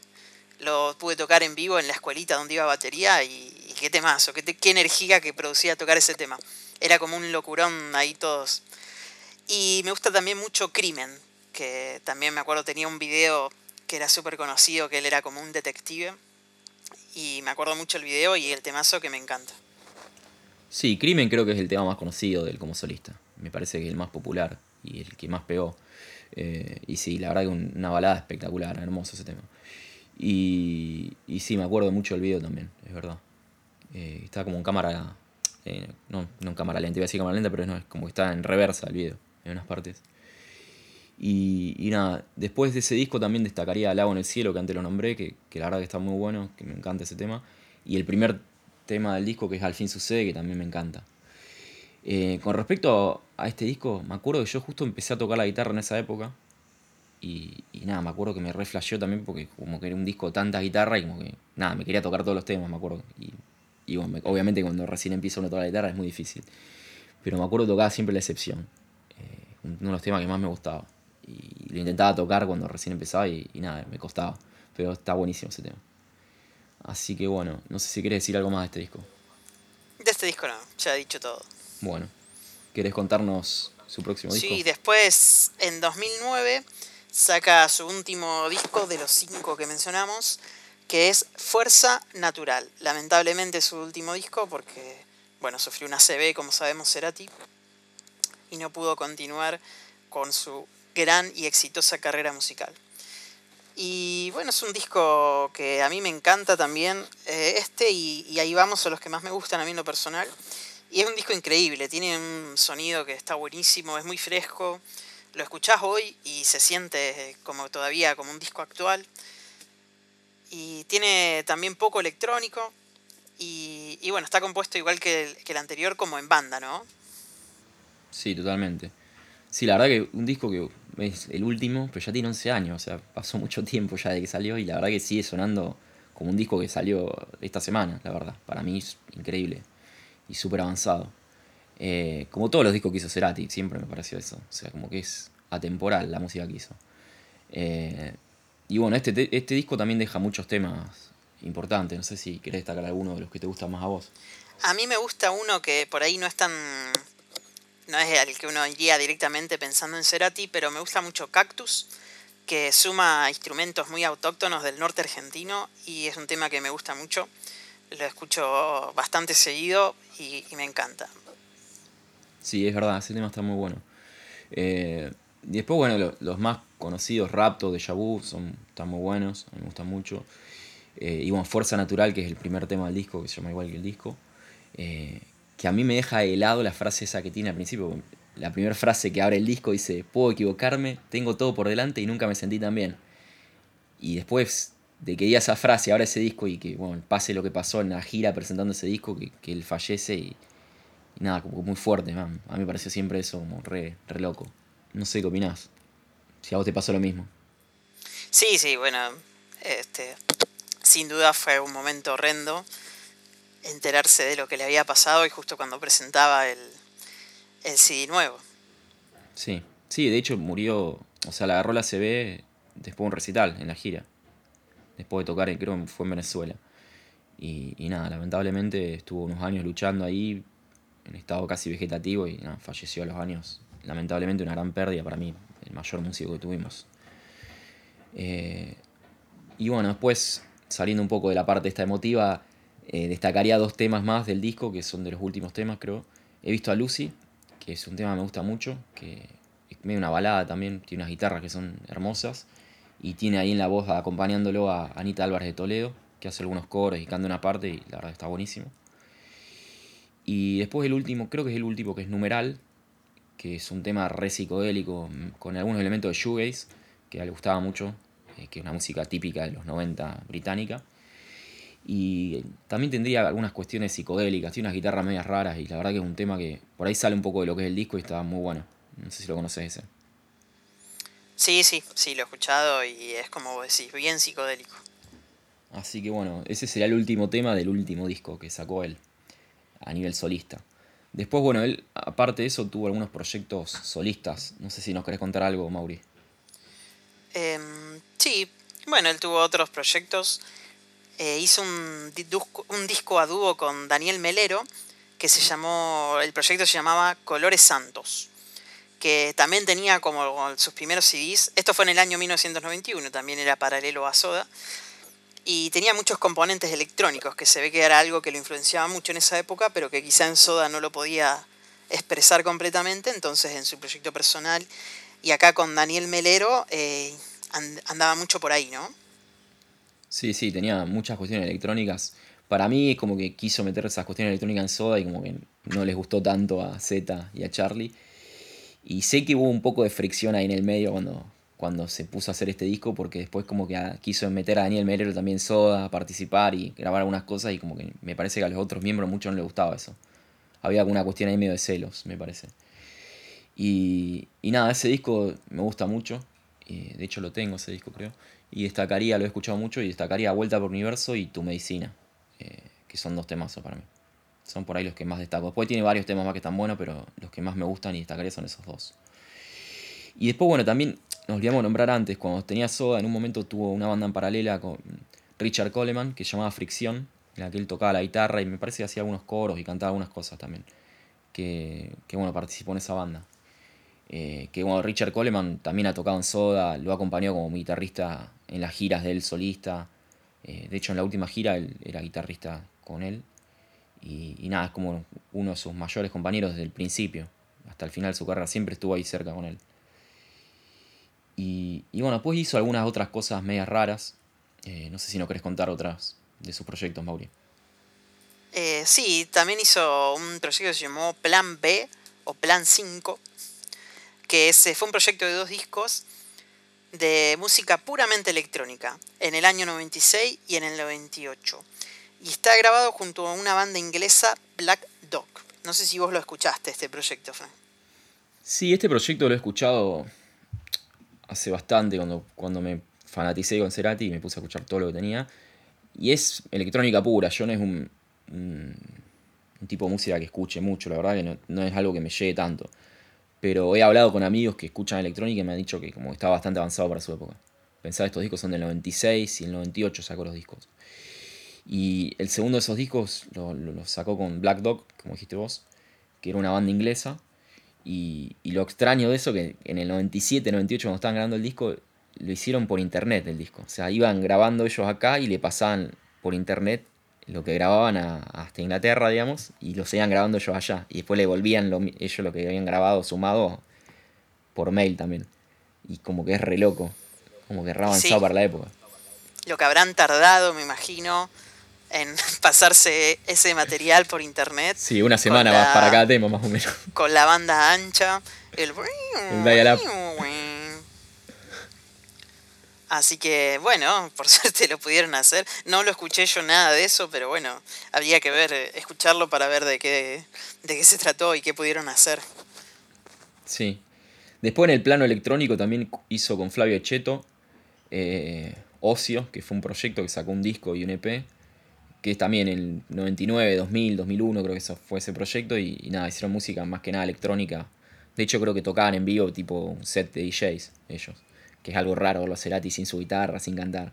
Lo pude tocar en vivo en la escuelita donde iba batería y, qué temazo, qué, qué energía que producía tocar ese tema. Era como un locurón ahí todos. Y me gusta también mucho Crimen, que también me acuerdo tenía un video que era súper conocido, que él era como un detective y me acuerdo mucho el video y el temazo que me encanta. Sí, Crimen creo que es el tema más conocido de él como solista. Me parece que es el más popular y el que más pegó. Eh, y sí, la verdad que una balada espectacular, hermoso ese tema. Y, y sí, me acuerdo mucho del video también, es verdad. Eh, está como en cámara, eh, no, no en cámara lenta, iba a decir cámara lenta, pero no, es como que está en reversa el video, en unas partes. Y, nada, después de ese disco también destacaría Lago en el Cielo, que antes lo nombré, que, la verdad que está muy bueno, que me encanta ese tema. Y el primer tema del disco, que es Al fin sucede, que también me encanta. Eh, con respecto a este disco, me acuerdo que yo justo empecé a tocar la guitarra en esa época. Y, nada, me acuerdo que me reflasheó también porque como que era un disco de tanta guitarra y como que nada, me quería tocar todos los temas, me acuerdo. Y, bueno, obviamente cuando recién empieza uno a tocar la guitarra es muy difícil. Pero me acuerdo que tocaba siempre la excepción. Eh, uno de los temas que más me gustaba. Y lo intentaba tocar cuando recién empezaba y, nada, me costaba. Pero está buenísimo ese tema. Así que bueno, no sé si quieres decir algo más de este disco. De este disco no, ya he dicho todo. Bueno, ¿querés contarnos su próximo disco? Sí, después, en 2009, saca su último disco de los cinco que mencionamos, que es Fuerza Natural. Lamentablemente su último disco porque, bueno, sufrió una CB, como sabemos, Cerati, y no pudo continuar con su gran y exitosa carrera musical. Y bueno, es un disco que a mí me encanta también, eh, este y, ahí vamos son los que más me gustan a mí en lo personal. Y es un disco increíble, tiene un sonido que está buenísimo, es muy fresco, lo escuchás hoy y se siente como todavía como un disco actual. Y tiene también poco electrónico y, bueno, está compuesto igual que el, que el anterior como en banda, ¿no? Sí, totalmente. Sí, la verdad que un disco que es el último, pero ya tiene 11 años, o sea, pasó mucho tiempo ya de que salió y la verdad que sigue sonando como un disco que salió esta semana, la verdad. Para mí es increíble y súper avanzado. Eh, como todos los discos que hizo Cerati, siempre me pareció eso. O sea, como que es atemporal la música que hizo. Eh, y bueno, este, este disco también deja muchos temas importantes. No sé si querés destacar alguno de los que te gustan más a vos. A mí me gusta uno que por ahí no es tan. No es el que uno iría directamente pensando en Cerati, pero me gusta mucho Cactus, que suma instrumentos muy autóctonos del norte argentino y es un tema que me gusta mucho. Lo escucho bastante seguido y, me encanta. Sí, es verdad, ese tema está muy bueno. Eh, y después, bueno, los, más conocidos, Rapto, de Vu, son, están muy buenos, a mí me gustan mucho. Eh, y bueno, Fuerza Natural, que es el primer tema del disco, que se llama igual que el disco. Eh, que a mí me deja helado la frase esa que tiene al principio. La primera frase que abre el disco dice, puedo equivocarme, tengo todo por delante y nunca me sentí tan bien. Y después de que diga esa frase, ahora ese disco y que bueno, pase lo que pasó en la gira presentando ese disco, que, él fallece y, nada, como muy fuerte, A mí me pareció siempre eso como re, re loco. No sé qué opinás. Si a vos te pasó lo mismo. Sí, sí, bueno, este, sin duda fue un momento horrendo enterarse de lo que le había pasado y justo cuando presentaba el, el CD nuevo. Sí, sí, de hecho murió, o sea, la agarró la CB después de un recital en la gira. Después de tocar, creo que fue en Venezuela. Y, nada, lamentablemente estuvo unos años luchando ahí, en estado casi vegetativo, y nada, falleció a los años. Lamentablemente una gran pérdida para mí, el mayor músico que tuvimos. Eh, y bueno, después, saliendo un poco de la parte esta emotiva, eh, destacaría dos temas más del disco, que son de los últimos temas, creo. He visto a Lucy, que es un tema que me gusta mucho, que es medio una balada también, tiene unas guitarras que son hermosas, y tiene ahí en la voz acompañándolo a Anita Álvarez de Toledo, que hace algunos coros y canta una parte, y la verdad está buenísimo. Y después el último, creo que es el último, que es Numeral, que es un tema re psicodélico, con algunos elementos de shoegaze, que a él le gustaba mucho, eh, que es una música típica de los 90 británica. Y también tendría algunas cuestiones psicodélicas, tiene unas guitarras medias raras y la verdad que es un tema que por ahí sale un poco de lo que es el disco y está muy bueno. No sé si lo conoces ese. Sí, sí, sí, lo he escuchado y es como vos decís, bien psicodélico. Así que bueno, ese sería el último tema del último disco que sacó él a nivel solista. Después, bueno, él, aparte de eso, tuvo algunos proyectos solistas. No sé si nos querés contar algo, Mauri. Em, sí, bueno, él tuvo otros proyectos. Eh, hizo un, un disco a dúo con Daniel Melero, que se llamó, el proyecto se llamaba Colores Santos, que también tenía como sus primeros CDs, esto fue en el año 1991, también era paralelo a Soda, y tenía muchos componentes electrónicos, que se ve que era algo que lo influenciaba mucho en esa época, pero que quizá en Soda no lo podía expresar completamente, entonces en su proyecto personal, y acá con Daniel Melero, eh, andaba mucho por ahí, ¿no? Sí, sí, tenía muchas cuestiones electrónicas. Para mí es como que quiso meter esas cuestiones electrónicas en Soda y como que no les gustó tanto a Z y a Charlie. Y sé que hubo un poco de fricción ahí en el medio cuando, cuando se puso a hacer este disco, porque después como que quiso meter a Daniel Melero también Soda a participar y grabar algunas cosas y como que me parece que a los otros miembros mucho no les gustaba eso. Había alguna cuestión ahí medio de celos, me parece. Y, y nada, ese disco me gusta mucho. de hecho lo tengo ese disco creo. Y destacaría, lo he escuchado mucho, y destacaría Vuelta por Universo y Tu Medicina, eh, que son dos temazos para mí. Son por ahí los que más destaco. Después tiene varios temas más que están buenos, pero los que más me gustan y destacaría son esos dos. Y después, bueno, también nos olvidamos nombrar antes, cuando tenía Soda, en un momento tuvo una banda en paralela con Richard Coleman, que se llamaba Fricción, en la que él tocaba la guitarra y me parece que hacía algunos coros y cantaba algunas cosas también. Que, que bueno, participó en esa banda. Eh, que bueno, Richard Coleman también ha tocado en Soda, lo ha acompañado como guitarrista en las giras de él solista. Eh, de hecho, en la última gira él era guitarrista con él. Y, nada, es como uno de sus mayores compañeros desde el principio. Hasta el final de su carrera siempre estuvo ahí cerca con él. Y, bueno, pues hizo algunas otras cosas medias raras. Eh, no sé si no querés contar otras de sus proyectos, Mauri. sí, también hizo un proyecto que se llamó Plan B o Plan 5, que ese fue un proyecto de dos discos de música puramente electrónica, en el año 96 y en el 98. Y está grabado junto a una banda inglesa, Black Dog. No sé si vos lo escuchaste, este proyecto, Frank. Sí, este proyecto lo he escuchado hace bastante, cuando, cuando me fanaticé con Cerati y me puse a escuchar todo lo que tenía. Y es electrónica pura, yo no es un, tipo de música que escuche mucho, la verdad que no, no, es algo que me llegue tanto. Pero he hablado con amigos que escuchan electrónica y me han dicho que como está bastante avanzado para su época. Pensaba estos discos son del 96 y el 98 sacó los discos. Y el segundo de esos discos lo, lo, sacó con Black Dog, como dijiste vos, que era una banda inglesa. Y, y, lo extraño de eso, que en el 97, 98, cuando estaban grabando el disco, lo hicieron por internet el disco. O sea, iban grabando ellos acá y le pasaban por internet lo que grababan a, hasta Inglaterra, digamos, y lo seguían grabando ellos allá. Y después le volvían lo, ellos lo que habían grabado sumado por mail también. Y como que es re loco. Como que re avanzado para la época. Lo que habrán tardado, me imagino, en pasarse ese material por internet. Sí, una semana la, para cada tema más o menos. Con la banda ancha. El, el Así que bueno, por suerte lo pudieron hacer. No lo escuché yo nada de eso, pero bueno, había que ver, eh, escucharlo para ver de qué, de qué se trató y qué pudieron hacer. Sí. Después en el plano electrónico también hizo con Flavio Cheto eh, Ocio, que fue un proyecto que sacó un disco y un EP, que es también en 99, 2000, 2001 creo que eso fue ese proyecto y, nada, hicieron música más que nada electrónica. De hecho creo que tocaban en vivo tipo un set de DJs ellos que es algo raro verlo a Cerati sin su guitarra, sin cantar.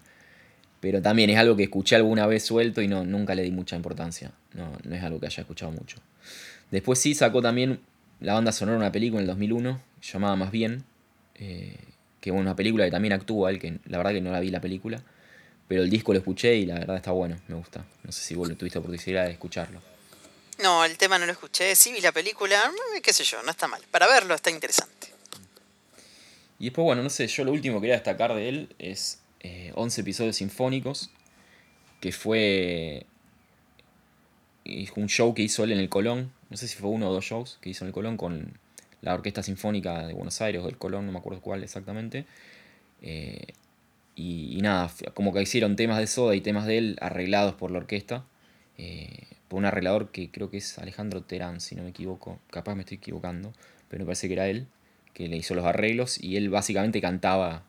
Pero también es algo que escuché alguna vez suelto y no, nunca le di mucha importancia. No, no es algo que haya escuchado mucho. Después sí sacó también la banda sonora una película en el 2001, llamada Más Bien, eh, que es una película que también actúa, el que la verdad que no la vi la película, pero el disco lo escuché y la verdad está bueno, me gusta. No sé si vos tuviste oportunidad de escucharlo. No, el tema no lo escuché, sí vi la película, mm, qué sé yo, no está mal. Para verlo está interesante. Y después, bueno, no sé, yo lo último que quería destacar de él es 11 eh, episodios sinfónicos, que fue un show que hizo él en el Colón, no sé si fue uno o dos shows que hizo en el Colón con la Orquesta Sinfónica de Buenos Aires o del Colón, no me acuerdo cuál exactamente. Eh, y, nada, como que hicieron temas de Soda y temas de él arreglados por la orquesta, eh, por un arreglador que creo que es Alejandro Terán, si no me equivoco, capaz me estoy equivocando, pero me parece que era él que le hizo los arreglos y él básicamente cantaba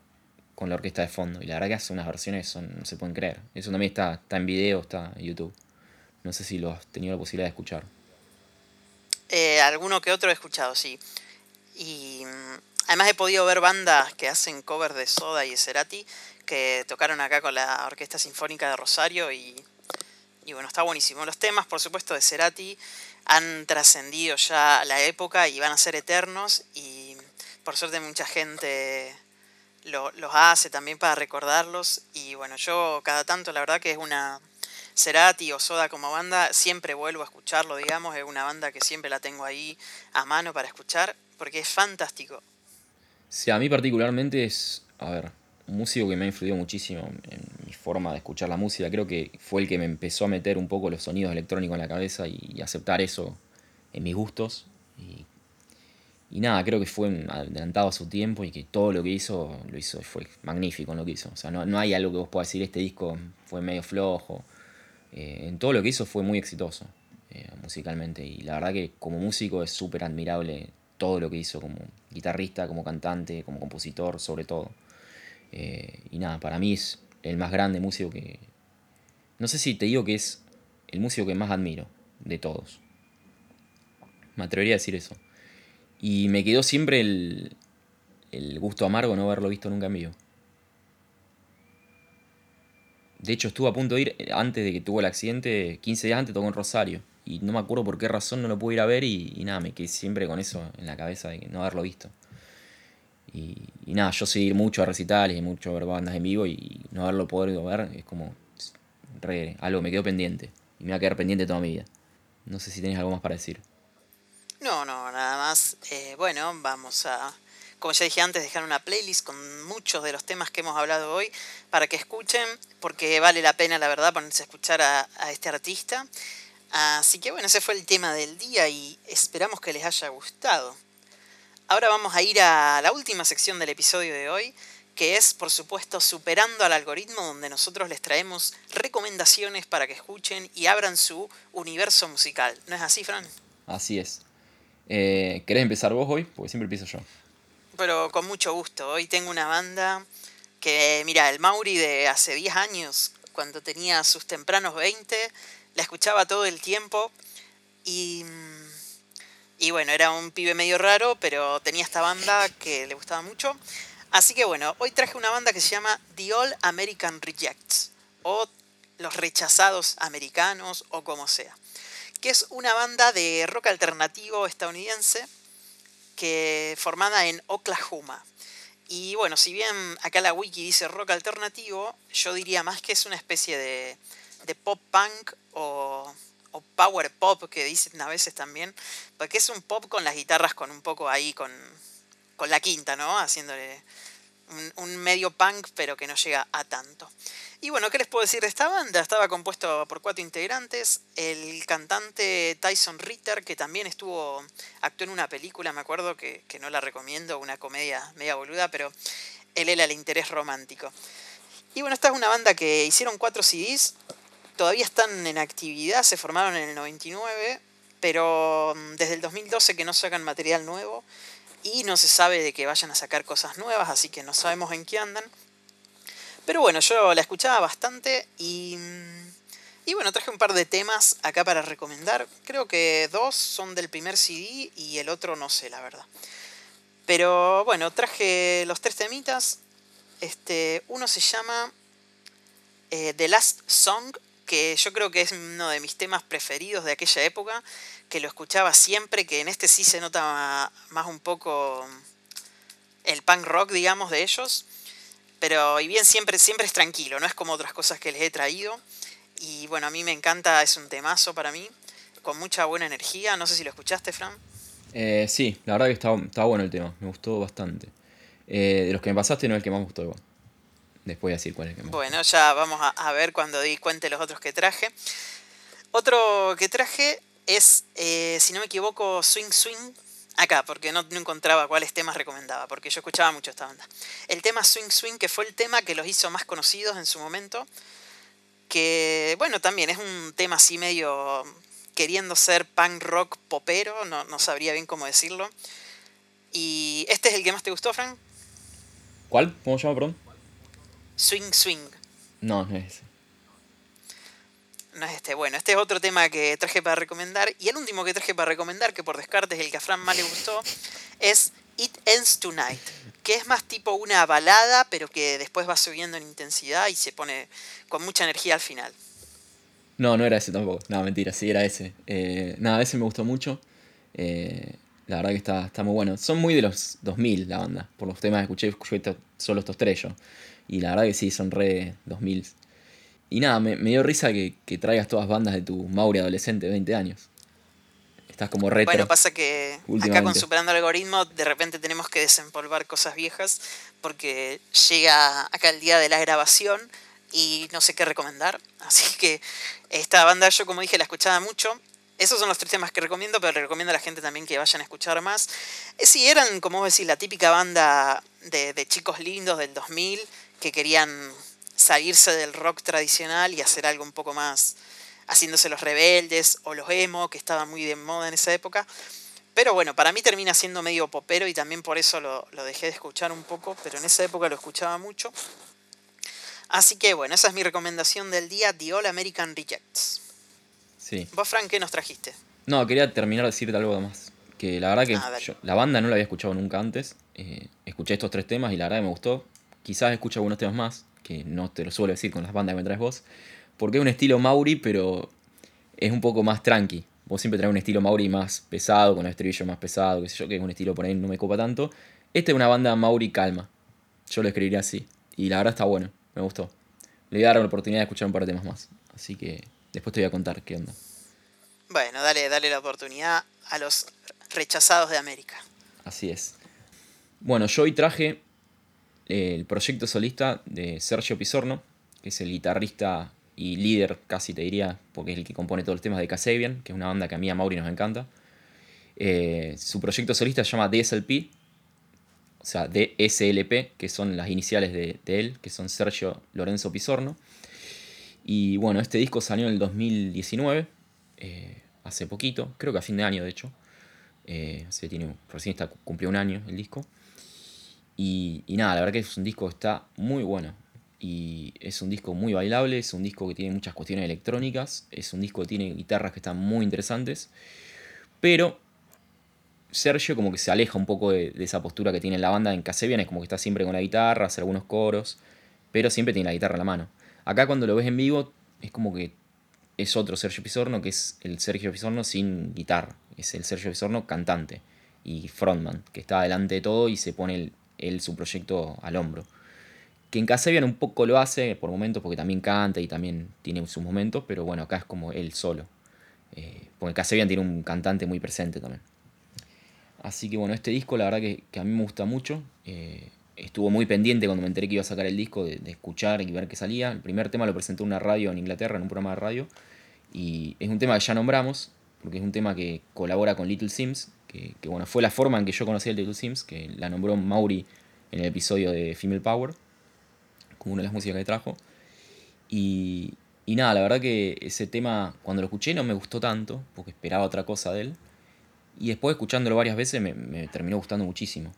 con la orquesta de fondo. Y la verdad que hace unas versiones son, no se pueden creer. Eso también está, está en video, está en YouTube. No sé si lo has tenido la posibilidad de escuchar. Eh, alguno que otro he escuchado, sí. Y mm, además he podido ver bandas que hacen covers de Soda y Cerati que tocaron acá con la Orquesta Sinfónica de Rosario y, y bueno, está buenísimo. Los temas, por supuesto, de Cerati han trascendido ya la época y van a ser eternos y por suerte mucha gente lo, los hace también para recordarlos. Y bueno, yo cada tanto la verdad que es una... Cerati o Soda como banda, siempre vuelvo a escucharlo, digamos, es una banda que siempre la tengo ahí a mano para escuchar, porque es fantástico. Sí, a mí particularmente es, a ver, un músico que me ha influido muchísimo en mi forma de escuchar la música, creo que fue el que me empezó a meter un poco los sonidos electrónicos en la cabeza y, aceptar eso en mis gustos. Y y nada, creo que fue adelantado a su tiempo y que todo lo que hizo, lo hizo, fue magnífico en lo que hizo. O sea, no, hay algo que vos puedas decir, este disco fue medio flojo. Eh, en todo lo que hizo fue muy exitoso eh, musicalmente. Y la verdad que como músico es súper admirable todo lo que hizo como guitarrista, como cantante, como compositor, sobre todo. Eh, y nada, para mí es el más grande músico que... No sé si te digo que es el músico que más admiro de todos. Me atrevería a decir eso. Y me quedó siempre el, el gusto amargo no haberlo visto nunca en vivo. De hecho, estuve a punto de ir antes de que tuvo el accidente, 15 días antes tocó en Rosario. Y no me acuerdo por qué razón no lo pude ir a ver y, nada, me quedé siempre con eso en la cabeza de no haberlo visto. Y, nada, yo seguir mucho a recitales y mucho a ver bandas en vivo y no haberlo podido ver es como re, algo me quedó pendiente. Y me va a quedar pendiente toda mi vida. No sé si tenés algo más para decir. No, no, nada más. Eh, bueno, vamos a, como ya dije antes, dejar una playlist con muchos de los temas que hemos hablado hoy para que escuchen, porque vale la pena, la verdad, ponerse a escuchar a, este artista. Así que bueno, ese fue el tema del día y esperamos que les haya gustado. Ahora vamos a ir a la última sección del episodio de hoy, que es, por supuesto, Superando al Algoritmo, donde nosotros les traemos recomendaciones para que escuchen y abran su universo musical. ¿No es así, Fran? Así es. Eh, ¿Querés empezar vos hoy? Porque siempre empiezo yo. Pero con mucho gusto. Hoy tengo una banda que, mira, el Mauri de hace 10 años, cuando tenía sus tempranos 20, la escuchaba todo el tiempo y, y bueno, era un pibe medio raro, pero tenía esta banda que le gustaba mucho. Así que bueno, hoy traje una banda que se llama The All American Rejects o Los Rechazados Americanos o como sea, que es una banda de rock alternativo estadounidense que formada en Oklahoma. Y bueno, si bien acá la wiki dice rock alternativo, yo diría más que es una especie de, de pop punk o, o, power pop que dicen a veces también, porque es un pop con las guitarras con un poco ahí con, con la quinta, ¿no? Haciéndole un, medio punk, pero que no llega a tanto. Y bueno, ¿qué les puedo decir de esta banda? Estaba compuesto por cuatro integrantes. El cantante Tyson Ritter, que también estuvo, actuó en una película, me acuerdo, que, no la recomiendo, una comedia media boluda, pero él era el interés romántico. Y bueno, esta es una banda que hicieron cuatro CDs, todavía están en actividad, se formaron en el 99, pero mm, desde el 2012 que no sacan material nuevo y no se sabe de que vayan a sacar cosas nuevas, así que no sabemos en qué andan. Pero bueno, yo la escuchaba bastante y, y bueno, traje un par de temas acá para recomendar. Creo que dos son del primer CD y el otro no sé, la verdad. Pero bueno, traje los tres temitas. Este, uno se llama eh, The Last Song, que yo creo que es uno de mis temas preferidos de aquella época que lo escuchaba siempre, que en este sí se nota más un poco el punk rock, digamos, de ellos. Pero, y bien, siempre, siempre es tranquilo, no es como otras cosas que les he traído. Y bueno, a mí me encanta, es un temazo para mí, con mucha buena energía. No sé si lo escuchaste, Fran. Eh, sí, la verdad que estaba, bueno el tema, me gustó bastante. Eh, de los que me pasaste no es el que más me gustó. Después voy a decir cuál es el que más Bueno, ya vamos a, a ver cuando di cuente los otros que traje. Otro que traje es, eh, si no me equivoco, Swing Swing. Acá, porque no, encontraba cuáles temas recomendaba, porque yo escuchaba mucho esta banda. El tema Swing Swing, que fue el tema que los hizo más conocidos en su momento, que, bueno, también es un tema así medio queriendo ser punk rock popero, no, no sabría bien cómo decirlo. ¿Y este es el que más te gustó, Frank? ¿Cuál? ¿Cómo se llama, perdón? Swing Swing. No, no es ese no es este. Bueno, este es otro tema que traje para recomendar. Y el último que traje para recomendar, que por descarte es el que a Fran más le gustó, es It Ends Tonight. Que es más tipo una balada, pero que después va subiendo en intensidad y se pone con mucha energía al final. No, no era ese tampoco. No, mentira, sí era ese. Eh, nada, ese me gustó mucho. Eh, la verdad que está, está muy bueno. Son muy de los 2000 la banda. Por los temas que escuché, escuché solo estos tres yo. Y la verdad que sí, son re 2000. Y nada, me, dio risa que, traigas todas bandas de tu Mauri adolescente de 20 años. Estás como retro. Bueno, pasa que acá con Superando el Algoritmo de repente tenemos que desempolvar cosas viejas porque llega acá el día de la grabación y no sé qué recomendar. Así que esta banda yo como dije la escuchaba mucho. Esos son los tres temas que recomiendo, pero le recomiendo a la gente también que vayan a escuchar más. Eh, sí, eran, como vos decís, la típica banda de, de chicos lindos del 2000 que querían salirse del rock tradicional y hacer algo un poco más haciéndose los rebeldes o los emo, que estaban muy de moda en esa época. Pero bueno, para mí termina siendo medio popero y también por eso lo, dejé de escuchar un poco, pero en esa época lo escuchaba mucho. Así que bueno, esa es mi recomendación del día, The All American Rejects. Sí. ¿Vos, Frank, qué nos trajiste? No, quería terminar de decirte algo más. Que la verdad que ah, la banda no la había escuchado nunca antes. Eh, escuché estos tres temas y la verdad que me gustó. Quizás escucho algunos temas más, que no te lo suelo decir con las bandas que me traes vos, porque es un estilo Mauri, pero es un poco más tranqui. Vos siempre traes un estilo Mauri más pesado, con el estribillo más pesado, qué sé yo, que es un estilo por ahí no me copa tanto. Esta es una banda Mauri calma. Yo lo escribiría así. Y la verdad está bueno, me gustó. Le voy a dar la oportunidad de escuchar un par de temas más. Así que después te voy a contar qué onda. Bueno, dale, dale la oportunidad a los rechazados de América. Así es. Bueno, yo hoy traje el proyecto solista de Sergio Pisorno, que es el guitarrista y líder, casi te diría, porque es el que compone todos los temas de Casabian, que es una banda que a mí a Mauri nos encanta. Eh, su proyecto solista se llama DSLP, o sea, DSLP, que son las iniciales de, él, que son Sergio Lorenzo Pisorno. Y bueno, este disco salió en el 2019, eh, hace poquito, creo que a fin de año de hecho. Eh, se tiene, recién está, cumplió un año el disco. Y, nada, la verdad que es un disco que está muy bueno. Y es un disco muy bailable, es un disco que tiene muchas cuestiones electrónicas, es un disco que tiene guitarras que están muy interesantes. Pero Sergio como que se aleja un poco de, esa postura que tiene la banda en Casebian, es como que está siempre con la guitarra, hace algunos coros, pero siempre tiene la guitarra en la mano. Acá cuando lo ves en vivo es como que es otro Sergio Pisorno, que es el Sergio Pisorno sin guitarra, es el Sergio Pisorno cantante y frontman, que está delante de todo y se pone él su proyecto al hombro. Que en Casebian un poco lo hace por momentos porque también canta y también tiene sus momentos, pero bueno, acá es como él solo. Eh, porque Casebian tiene un cantante muy presente también. Así que bueno, este disco la verdad que, a mí me gusta mucho. Eh, estuvo muy pendiente cuando me enteré que iba a sacar el disco de, escuchar y ver qué salía. El primer tema lo presentó en una radio en Inglaterra, en un programa de radio. Y es un tema que ya nombramos, porque es un tema que colabora con Little Sims, que, bueno, fue la forma en que yo conocí a Little Sims, que la nombró Mauri en el episodio de Female Power, como una de las músicas que trajo. Y, y nada, la verdad que ese tema, cuando lo escuché, no me gustó tanto, porque esperaba otra cosa de él. Y después escuchándolo varias veces me, terminó gustando muchísimo.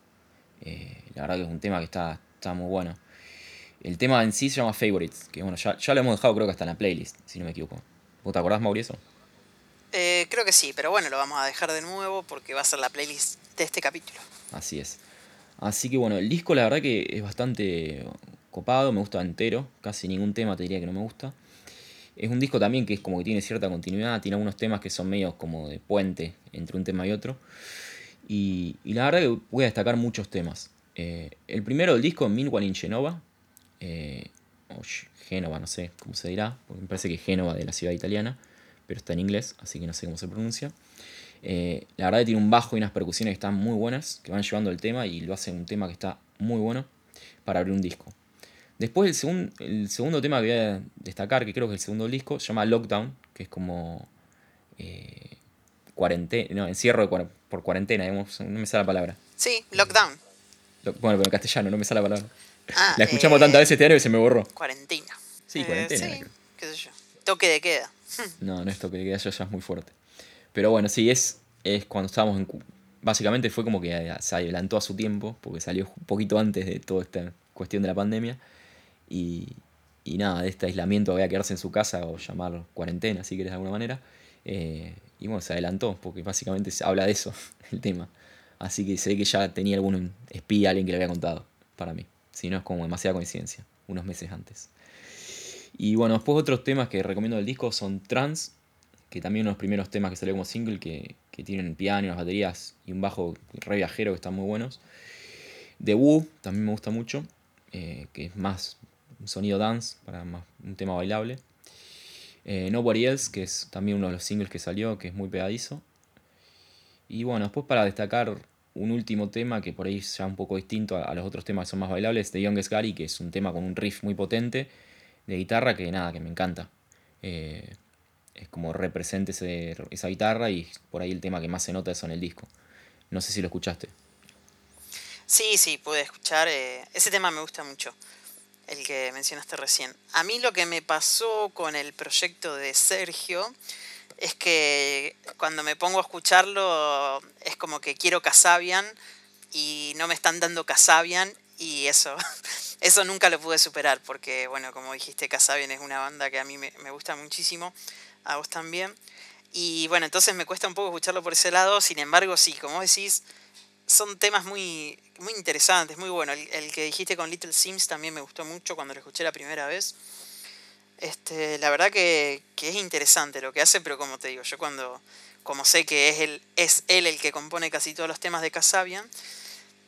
Eh, la verdad que es un tema que está, está muy bueno. El tema en sí se llama Favorites, que bueno, ya, ya lo hemos dejado creo que hasta en la playlist, si no me equivoco. ¿Vos te acordás, Mauricio? Eh, creo que sí, pero bueno, lo vamos a dejar de nuevo porque va a ser la playlist de este capítulo. Así es. Así que bueno, el disco la verdad que es bastante copado, me gusta entero, casi ningún tema te diría que no me gusta. Es un disco también que es como que tiene cierta continuidad, tiene algunos temas que son medios como de puente entre un tema y otro. Y, la verdad que voy a destacar muchos temas. Eh, el primero del disco, Minwal in Genova, eh, o Génova, no sé cómo se dirá, porque me parece que es Génova de la ciudad italiana, pero está en inglés, así que no sé cómo se pronuncia. Eh, la verdad que tiene un bajo y unas percusiones que están muy buenas, que van llevando el tema y lo hacen un tema que está muy bueno para abrir un disco. Después el, el segundo tema que voy a destacar, que creo que es el segundo disco, se llama Lockdown, que es como eh, cuarentena, no, encierro por cuarentena, no me sale la palabra. Sí, lockdown. bueno, pero en castellano no me sale la palabra. Ah, la escuchamos tantas veces este año que se me borró. Cuarentena. Sí, cuarentena. Sí, qué sé yo. Toque de queda. No, no es toque eso ya es muy fuerte. Pero bueno, sí, es, es cuando estábamos en... Básicamente fue como que se adelantó a su tiempo, porque salió un poquito antes de toda esta cuestión de la pandemia. Y, nada, de este aislamiento había que quedarse en su casa o llamar cuarentena, si querés de alguna manera. Eh, y bueno, se adelantó, porque básicamente se habla de eso, el tema. Así que ve que ya tenía algún espía, alguien que le había contado, para mí. Si no es como demasiada coincidencia, unos meses antes. Y bueno, después otros temas que recomiendo del disco son Trans, que también uno de los primeros temas que salió como single, que, que tienen piano, unas baterías y un bajo re viajero que están muy buenos. The Woo también me gusta mucho, eh, que es más un sonido dance, para más, un tema bailable. Eh, Nobody Else, que es también uno de los singles que salió, que es muy pegadizo. Y bueno, después para destacar un último tema que por ahí es ya un poco distinto a, los otros temas que son más bailables, de Youngest Gary, que es un tema con un riff muy potente de guitarra que nada, que me encanta. Eh, es como representa esa guitarra y por ahí el tema que más se nota eso en el disco. No sé si lo escuchaste. Sí, sí, pude escuchar. Eh, ese tema me gusta mucho el que mencionaste recién. A mí lo que me pasó con el proyecto de Sergio es que cuando me pongo a escucharlo es como que quiero Casabian y no me están dando Casabian y eso, eso nunca lo pude superar porque, bueno, como dijiste, Casabian es una banda que a mí me, me gusta muchísimo, a vos también. Y bueno, entonces me cuesta un poco escucharlo por ese lado, sin embargo, sí, como decís, son temas muy, muy interesantes, muy buenos. El, que dijiste con Little Sims también me gustó mucho cuando lo escuché la primera vez. Este, la verdad que, es interesante lo que hace, pero como te digo, yo cuando, como sé que es él, es él el que compone casi todos los temas de Casabian,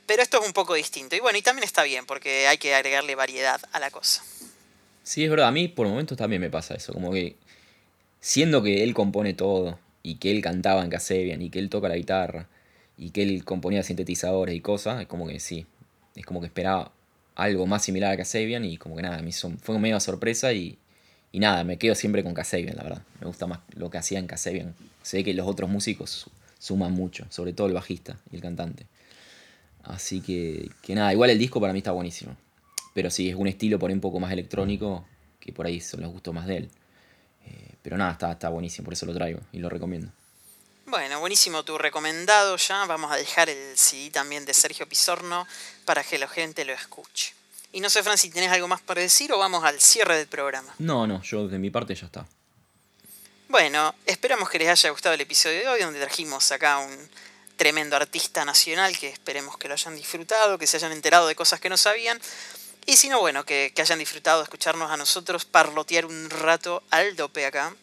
pero esto es un poco distinto. Y bueno, y también está bien, porque hay que agregarle variedad a la cosa. Sí, es verdad, a mí por momentos también me pasa eso, como que siendo que él compone todo, y que él cantaba en Casabian, y que él toca la guitarra, y que él componía sintetizadores y cosas, es como que sí, es como que esperaba algo más similar a Kasabian y como que nada, me hizo, fue medio sorpresa y, y nada, me quedo siempre con Kasabian, la verdad. Me gusta más lo que hacía en Kasabian. Sé que los otros músicos suman mucho, sobre todo el bajista y el cantante. Así que, que nada, igual el disco para mí está buenísimo. Pero sí, es un estilo por ahí un poco más electrónico, que por ahí son los gustos más de él. Eh, pero nada, está, está buenísimo, por eso lo traigo y lo recomiendo. Bueno, buenísimo tu recomendado ya. Vamos a dejar el CD también de Sergio Pizorno para que la gente lo escuche. Y no sé, Fran, si tienes algo más para decir o vamos al cierre del programa. No, no, yo de mi parte ya está. Bueno, esperamos que les haya gustado el episodio de hoy, donde trajimos acá un tremendo artista nacional que esperemos que lo hayan disfrutado, que se hayan enterado de cosas que no sabían. Y si no, bueno, que, hayan disfrutado de escucharnos a nosotros parlotear un rato al dope acá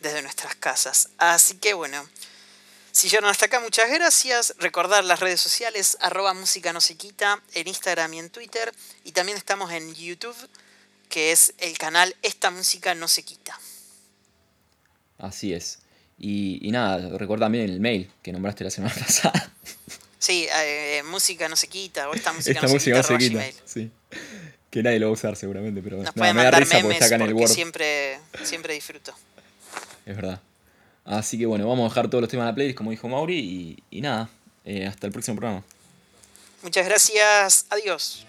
desde nuestras casas. Así que bueno, si llegaron hasta acá, muchas gracias. Recordar las redes sociales, arroba música no se quita, en Instagram y en Twitter. Y también estamos en YouTube, que es el canal Esta música no se quita. Así es. Y, nada, recuerda también el mail que nombraste la semana pasada. Sí, eh, música no se quita, o esta música no se quita. sí. Que nadie lo va a usar seguramente, pero Nos nada, me da risa porque está acá en el Word. Siempre, siempre disfruto. Es verdad. Así que bueno, vamos a dejar todos los temas en la playlist, como dijo Mauri, y, nada, eh, hasta el próximo programa. Muchas gracias, adiós.